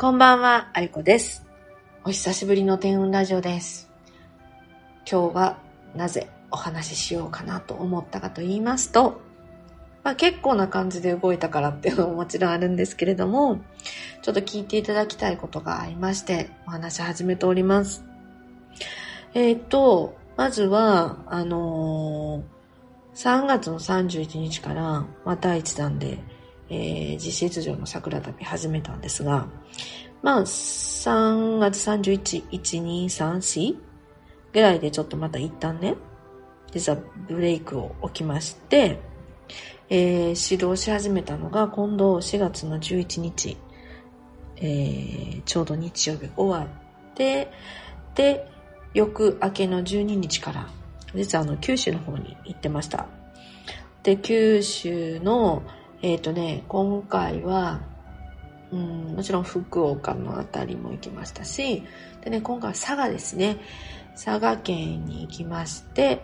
こんばんは、ありこです。お久しぶりの天運ラジオです。今日はなぜお話ししようかなと思ったかと言いますと、まあ、結構な感じで動いたからっていうのももちろんあるんですけれども、ちょっと聞いていただきたいことがありまして、お話し始めております。えっ、と、まずは、あのー3月の31日から、まあ、第1弾で、えー実質上の桜旅始めたんですが、まあ、3月31、1、2、3、4ぐらいでちょっとまた一旦ね、実はブレイクを起きまして、えー指導し始めたのが今度4月の11日、えーちょうど日曜日終わって、で、翌明けの12日から、実はあの九州の方に行ってました。で、九州の、えっ、とね、今回は、うん、もちろん福岡のあたりも行きましたし、でね、今回は佐賀ですね。佐賀県に行きまして、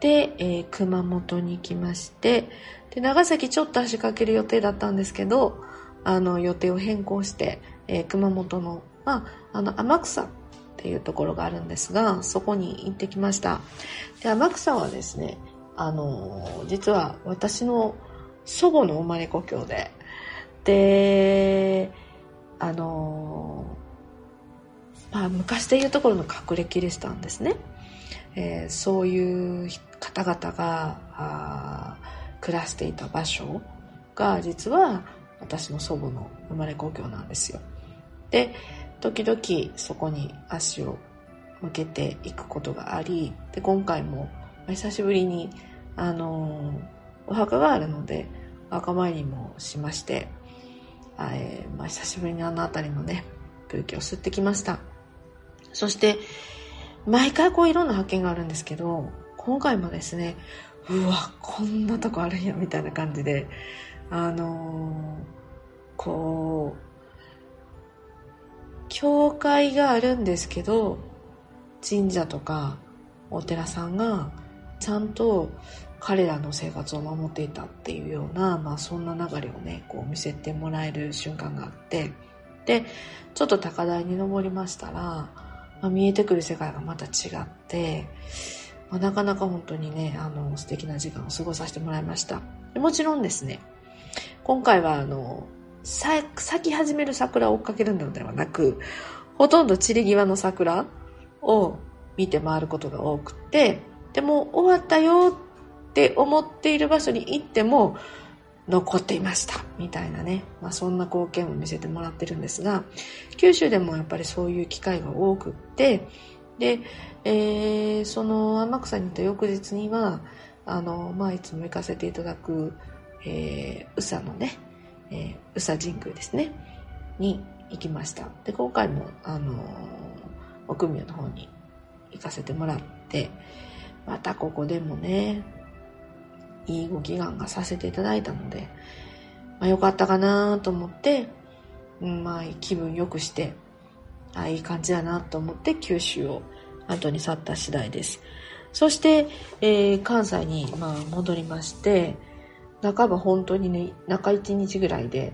で、えー熊本に行きまして、で、長崎ちょっと足掛ける予定だったんですけど、あの、予定を変更して、えー熊本の、まあ、あの、天草っていうところがあるんですが、そこに行ってきました。で、天草はですね、あの、実は私の祖母の生まれ故郷で、で、あの、まあ、昔でいうところの隠れキリシタンですね。えーそういう方々があ暮らしていた場所が実は私の祖母の生まれ故郷なんですよ。で、時々そこに足を向けていくことがあり、で、今回も久しぶりに、あのーお墓があるので、墓参りもしまして、あえーまあ、久しぶりにあの辺りのね、空気を吸ってきました。そして、毎回こういろんな発見があるんですけど、今回もですね、うわ、こんなとこあるんや、みたいな感じで、あのーこう、教会があるんですけど、神社とかお寺さんがちゃんと彼らの生活を守っていたっていうような、まあそんな流れをね、こう見せてもらえる瞬間があって、で、ちょっと高台に登りましたら、まあ、見えてくる世界がまた違って、まあ、なかなか本当にね、あの、素敵な時間を過ごさせてもらいました。もちろんですね、今回はあの、咲き始める桜を追っかけるのではなく、ほとんど散り際の桜を見て回ることが多くて、でも終わったよってって思っている場所に行っても残っていました。みたいなね、まあ、そんな光景も見せてもらってるんですが九州でもやっぱりそういう機会が多くってで、えーその天草に行った翌日にはあの、まあ、いつも行かせていただく、えー、宇佐のね、えー宇佐神宮ですね。に行きました。で今回もあの奥宮の方に行かせてもらってまたここでもねいいご祈願がさせていただいたので、まあ、よかったかなと思って、うん、まあ気分良くしてあいい感じだなと思って九州を後に去った次第です。そして、えー関西にまあ戻りまして半ば本当にね中1日ぐらいで、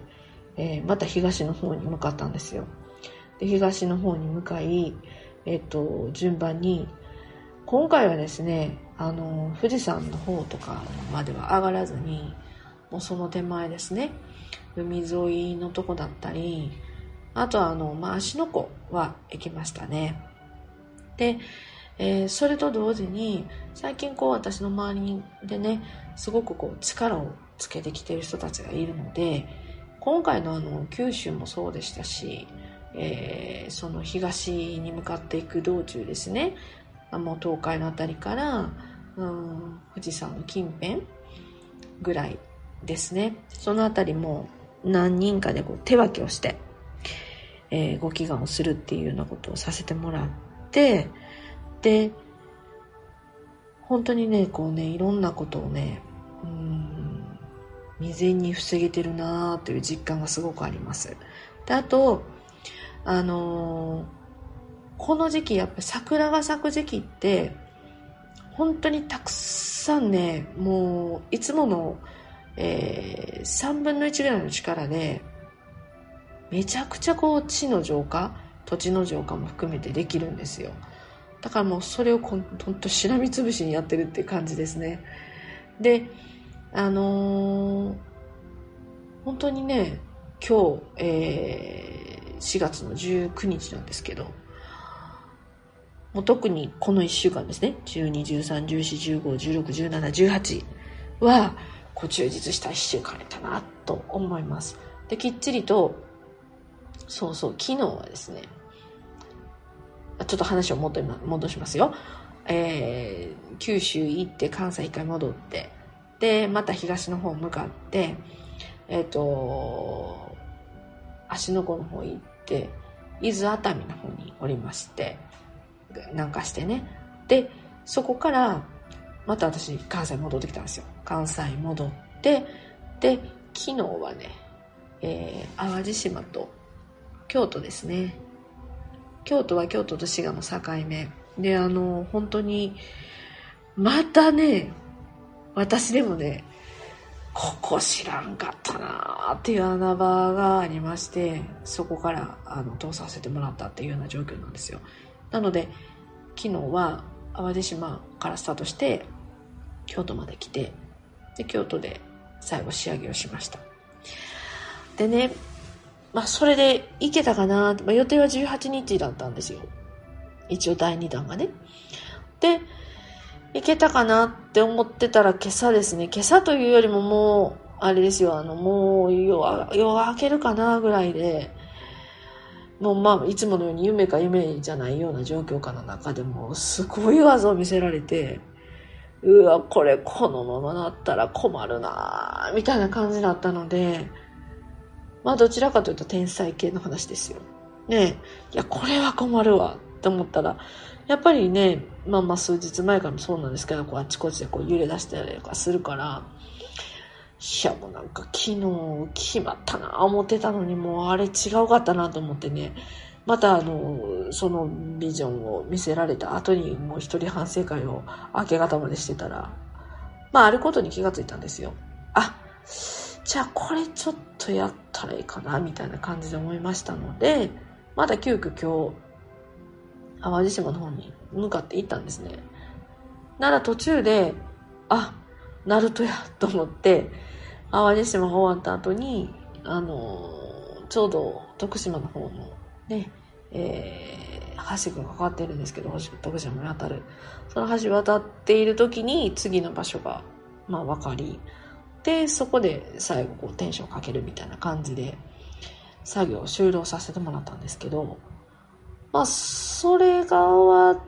えーまた東の方に向かったんですよ。で東の方に向かい、えっと順番に今回はですねあの富士山の方とかまでは上がらずにもうその手前ですね海沿いのとこだったりあとはあの、まあ、芦ノ湖は行きましたね。で、えーそれと同時に最近こう私の周りでねすごくこう力をつけてきてる人たちがいるので今回のあの九州もそうでしたし、えーその東に向かっていく道中ですね。もう東海のあたりから、うん、富士山の近辺ぐらいですね。そのあたりも何人かでこう手分けをして、えーご祈願をするっていうようなことをさせてもらって、で、本当にね、こうね、いろんなことをね、うん、未然に防げてるなという実感がすごくあります。で、あと、あのーこの時期、やっぱり桜が咲く時期って、本当にたくさんね、もう、いつもの、えー3分の1ぐらいの力で、めちゃくちゃこう地の浄化土地の浄化も含めてできるんですよ。だからもうそれをほんとしらみつぶしにやってるっていう感じですね。であのー、本当にね今日、えー、4月の19日なんですけどもう特にこの1週間ですね12、13、14、15、16、17、18はこう充実した1週間やったなと思いますできっちりとそうそう昨日はですねちょっと話を戻戻しますよ。えー、九州行って関西一回戻って、で、また東の方向かって、えっ、ー、と、芦ノ湖の方行って、伊豆熱海の方におりまして、なんかしてね。で、そこから、また私、関西戻ってきたんですよ。関西戻って、で、昨日はね、えー、淡路島と京都ですね。京都は京都と滋賀の境目。で、あの、本当に、またね、私でもね、ここ知らんかったなーっていう穴場がありまして、そこからあの通させてもらったっていうような状況なんですよ。なので、昨日は淡路島からスタートして、京都まで来て、で、京都で最後仕上げをしました。でね、まあ、それでいけたかな、まあ、予定は18日だったんですよ。一応第2弾がね。で、いけたかなって思ってたら今朝ですね。今朝というよりももう、あれですよ、あの、もう夜、夜明けるかなぐらいで、もうまあ、いつものように夢か夢じゃないような状況下の中でも、すごい技を見せられて、うわ、これこのままなったら困るなみたいな感じだったので、まあどちらかというと天才系の話ですよ。ねいや、これは困るわって思ったら、やっぱりね、まあまあ数日前からもそうなんですけど、こうあちこちでこう揺れ出したりとかするから、いやもうなんか昨日決まったな思ってたのにもうあれ違うかったなと思ってね、またあの、そのビジョンを見せられた後にもう一人反省会を明け方までしてたら、まああることに気がついたんですよ。あ、じゃあこれちょっとやったらいいかなみたいな感じで思いましたので、まだ急遽今日、淡路島の方に向かって行ったんですね。なら途中で、あ、ナルトやと思って、淡路島が終わった後に、あの、ちょうど徳島の方のね、えー、橋がかかってるんですけど、徳島に渡る。その橋渡っている時に次の場所が、まあ分かり、で、そこで最後こうテンションかけるみたいな感じで作業を終了させてもらったんですけど、まあ、それが終わっ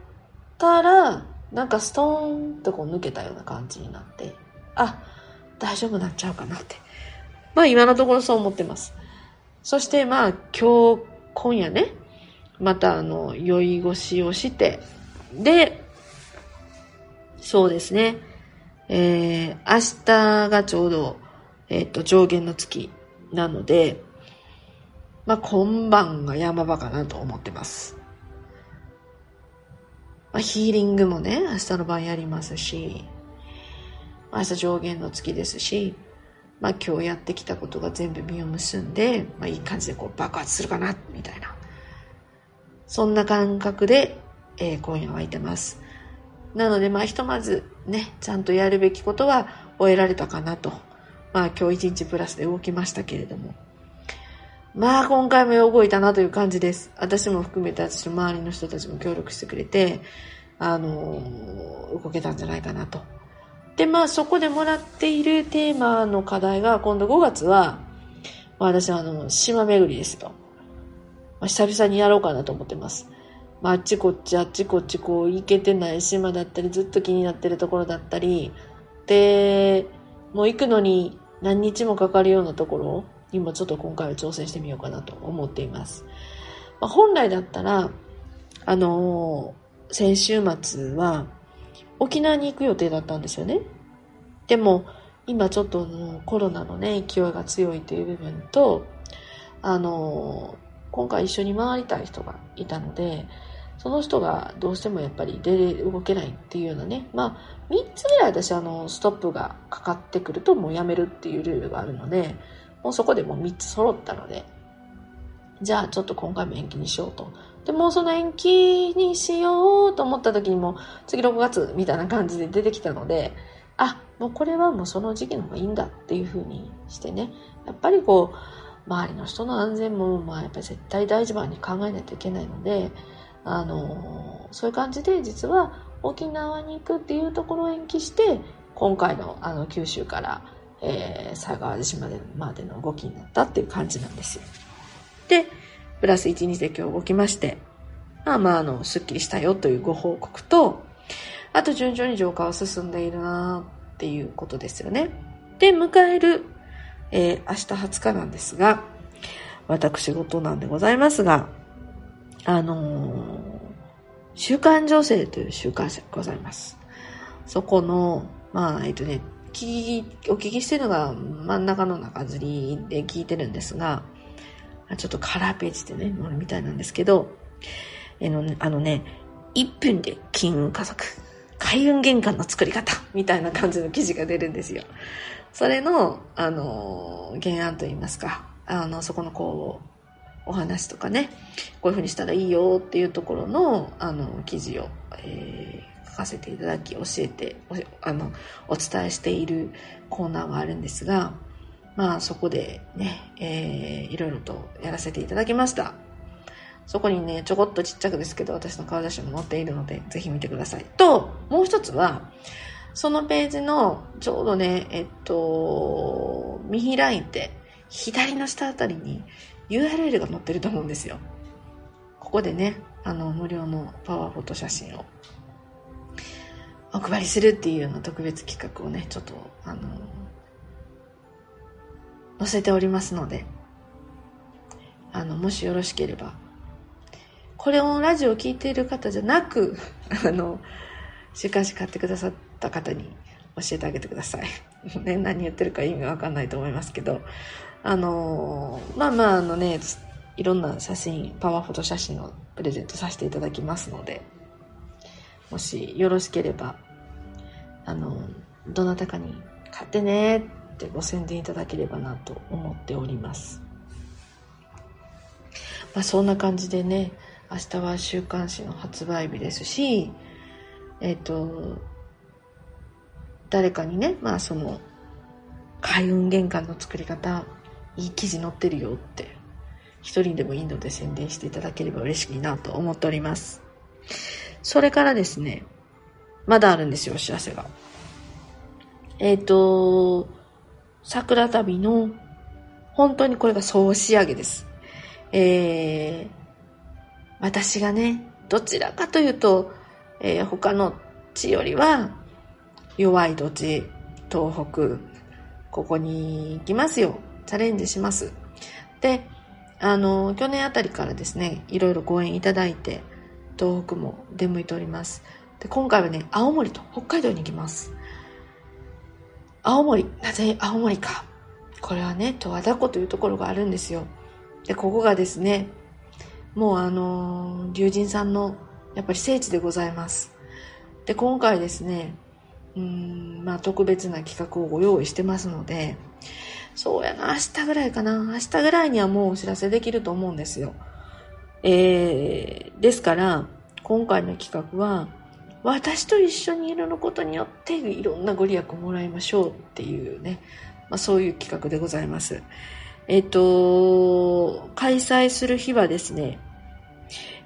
たら、なんかストーンとこう抜けたような感じになって、あ、大丈夫なっちゃうかなって。まあ今のところそう思ってます。そしてまあ今日、今夜ね、またあの、酔い越しをして、で、そうですね。えー、明日がちょうど、えっ、ー、と、上限の月なので、まあ、今晩が山場かなと思ってます。まあ、ヒーリングもね、明日の晩やりますし、明日上限の月ですし、まあ今日やってきたことが全部実を結んで、まあいい感じでこう爆発するかな、みたいな。そんな感覚で、えー、今夜はいてます。なので、まあ、ひとまずね、ちゃんとやるべきことは終えられたかなと。まあ、今日一日プラスで動きましたけれども。まあ、今回も動いたなという感じです。私も含めて私の周りの人たちも協力してくれて、あのー、動けたんじゃないかなと。で、まあ、そこでもらっているテーマの課題が、今度5月は、ま、私はあの、島巡りですよ。まあ、久々にやろうかなと思ってます。まあ、あっちこっちあっちこっちこう行けてない島だったりずっと気になってるところだったりでもう行くのに何日もかかるようなところにもちょっと今回は挑戦してみようかなと思っています、まあ、本来だったらあのー、先週末は沖縄に行く予定だったんですよねでも今ちょっとコロナのね勢いが強いという部分とあの今回一緒に回りたい人がいたので、その人がどうしてもやっぱり出れ、動けないっていうようなね、まあ、3つぐらい私あの、ストップがかかってくるともうやめるっていうルールがあるので、もうそこでもう3つ揃ったので、じゃあちょっと今回も延期にしようと。でもその延期にしようと思った時にも次6月みたいな感じで出てきたので、あ、もうこれはもうその時期の方がいいんだっていう風にしてね、やっぱりこう、周りの人の安全も、まあやっぱり絶対大事番に考えないといけないので、あの、そういう感じで実は沖縄に行くっていうところを延期して、今回のあの九州から、えー、佐川島でまでの動きになったっていう感じなんですよ。で、プラス1日で今日動きまして、まあまあ、あの、スッキリしたよというご報告と、あと順調に浄化は進んでいるなっていうことですよね。で、迎える、えー、明日20日なんですが、私事なんでございますが、あのー、週刊女性という週刊誌がございます。そこの、まあ、えっとね、聞き、お聞きしてるのが真ん中の中吊りで聞いてるんですが、ちょっとカラーページでね、載るみたいなんですけど、えの、あのね、1分で金運加速。開運玄関の作り方みたいな感じの記事が出るんですよ。それの、あの、原案といいますか、あの、そこのこう、お話とかね、こういう風にしたらいいよっていうところの、あの、記事を、えー、書かせていただき、教えて、あの、お伝えしているコーナーがあるんですが、まあそこでね、えー、いろいろとやらせていただきました。そこにね、ちょこっとちっちゃくですけど、私の顔写真も載っているので、ぜひ見てください。と、もう一つは、そのページの、ちょうどね、えっと、見開いて、左の下あたりに URL が載ってると思うんですよ。ここでね、あの、無料のパワーフォト写真をお配りするっていうような特別企画をね、ちょっと、あの、載せておりますので、あの、もしよろしければ、これをラジオを聴いている方じゃなく、あの、週刊誌買ってくださった方に教えてあげてください。ね、何言ってるか意味わかんないと思いますけど、あの、まあまあ、あのね、いろんな写真、パワーフォト写真をプレゼントさせていただきますので、もしよろしければ、あの、どなたかに買ってねってご宣伝いただければなと思っております。まあそんな感じでね、明日は週刊誌の発売日ですし、えっ、ー、と、誰かにね、まあその、開運玄関の作り方、いい記事載ってるよって、一人でもいいので宣伝していただければ嬉しいなと思っております。それからですね、まだあるんですよ、お知らせが。えっ、ー、と、桜旅の、本当にこれが総仕上げです。えー、私がね、どちらかというと、えー、他の地よりは、弱い土地、東北、ここに行きますよ。チャレンジします。で、あの、去年あたりからですね、いろいろご縁いただいて、東北も出向いております。で、今回はね、青森と北海道に行きます。青森。なぜ青森か。これはね、十和田湖というところがあるんですよ。で、ここがですね、もうあの、龍神さんのやっぱり聖地でございます。で、今回ですね、うん、まあ特別な企画をご用意してますので、そうやな、明日ぐらいかな。明日ぐらいにはもうお知らせできると思うんですよ。えー、ですから、今回の企画は、私と一緒にいるのことによっていろんなご利益をもらいましょうっていうね、まあ、そういう企画でございます。えっと、開催する日はですね、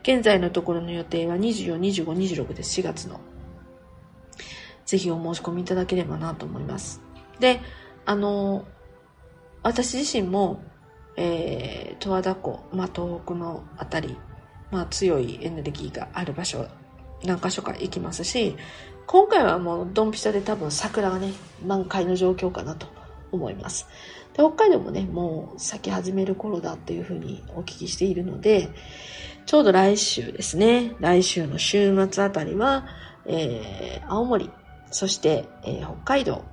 現在のところの予定は24、25、26です。4月の。ぜひお申し込みいただければなと思います。で、あの、私自身も、えー、十和田湖、まあ、東北のあたり、まあ、強いエネルギーがある場所何箇所か行きますし、今回はもうドンピシャで多分桜がね、満開の状況かなと思います。で北海道もね、もう咲き始める頃だっていうふうにお聞きしているので、ちょうど来週ですね、来週の週末あたりは、えー、青森、そして、えー、北海道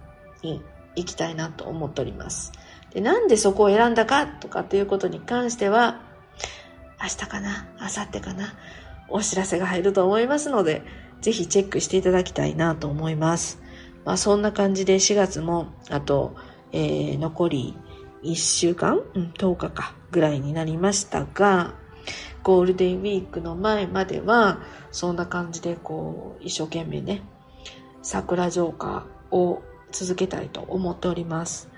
に行きたいなと思っております。で、なんでそこを選んだかとかっていうことに関しては、明日かな明後日かなお知らせが入ると思いますので、ぜひチェックしていただきたいなと思います。まあそんな感じで4月も、あと、えー、残り1週間、うん、10日かぐらいになりましたが、ゴールデンウィークの前までは、そんな感じでこう、一生懸命ね、桜浄化を続けたいと思っております。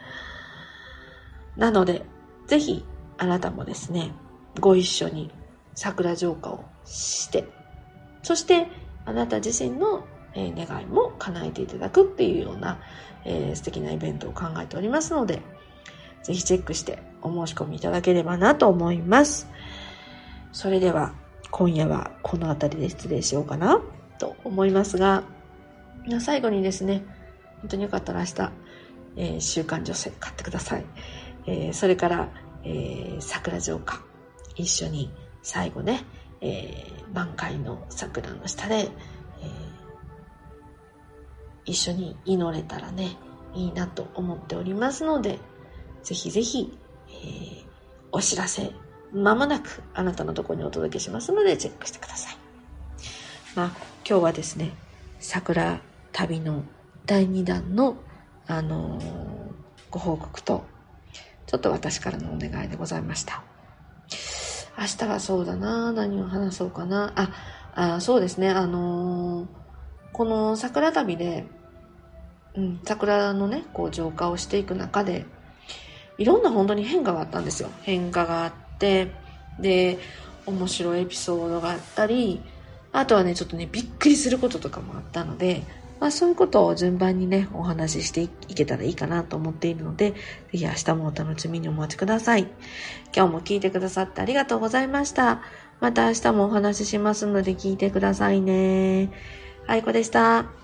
なので、ぜひ、あなたもですね、ご一緒に桜浄化をして、そしてあなた自身の願いも叶えていただくっていうような、えー、素敵なイベントを考えておりますので、ぜひチェックしてお申し込みいただければなと思います。それでは今夜はこの辺りで失礼しようかなと思いますが、最後にですね、本当によかったら明日、えー、週刊女性買ってください。えー、それから、えー、桜城下、一緒に最後ね、えー、満開の桜の下で、えー、一緒に祈れたらね、いいなと思っておりますので、ぜひぜひ、えー、お知らせ、まもなくあなたのとこにお届けしますので、チェックしてください。まあ、今日はですね、桜旅の第2弾の、あのー、ご報告と、ちょっと私からのお願いでございました。明日はそうだな、何を話そうかな。あ、あそうですね、あのー、この桜旅で、うん、桜のね、こう浄化をしていく中で、いろんな本当に変化があったんですよ。変化があって、で、面白いエピソードがあったり、あとはね、ちょっとね、びっくりすることとかもあったので、まあそういうことを順番にね、お話ししていけたらいいかなと思っているので、ぜひ明日もお楽しみにお待ちください。今日も聞いてくださってありがとうございました。また明日もお話ししますので聞いてくださいね。はいこでした。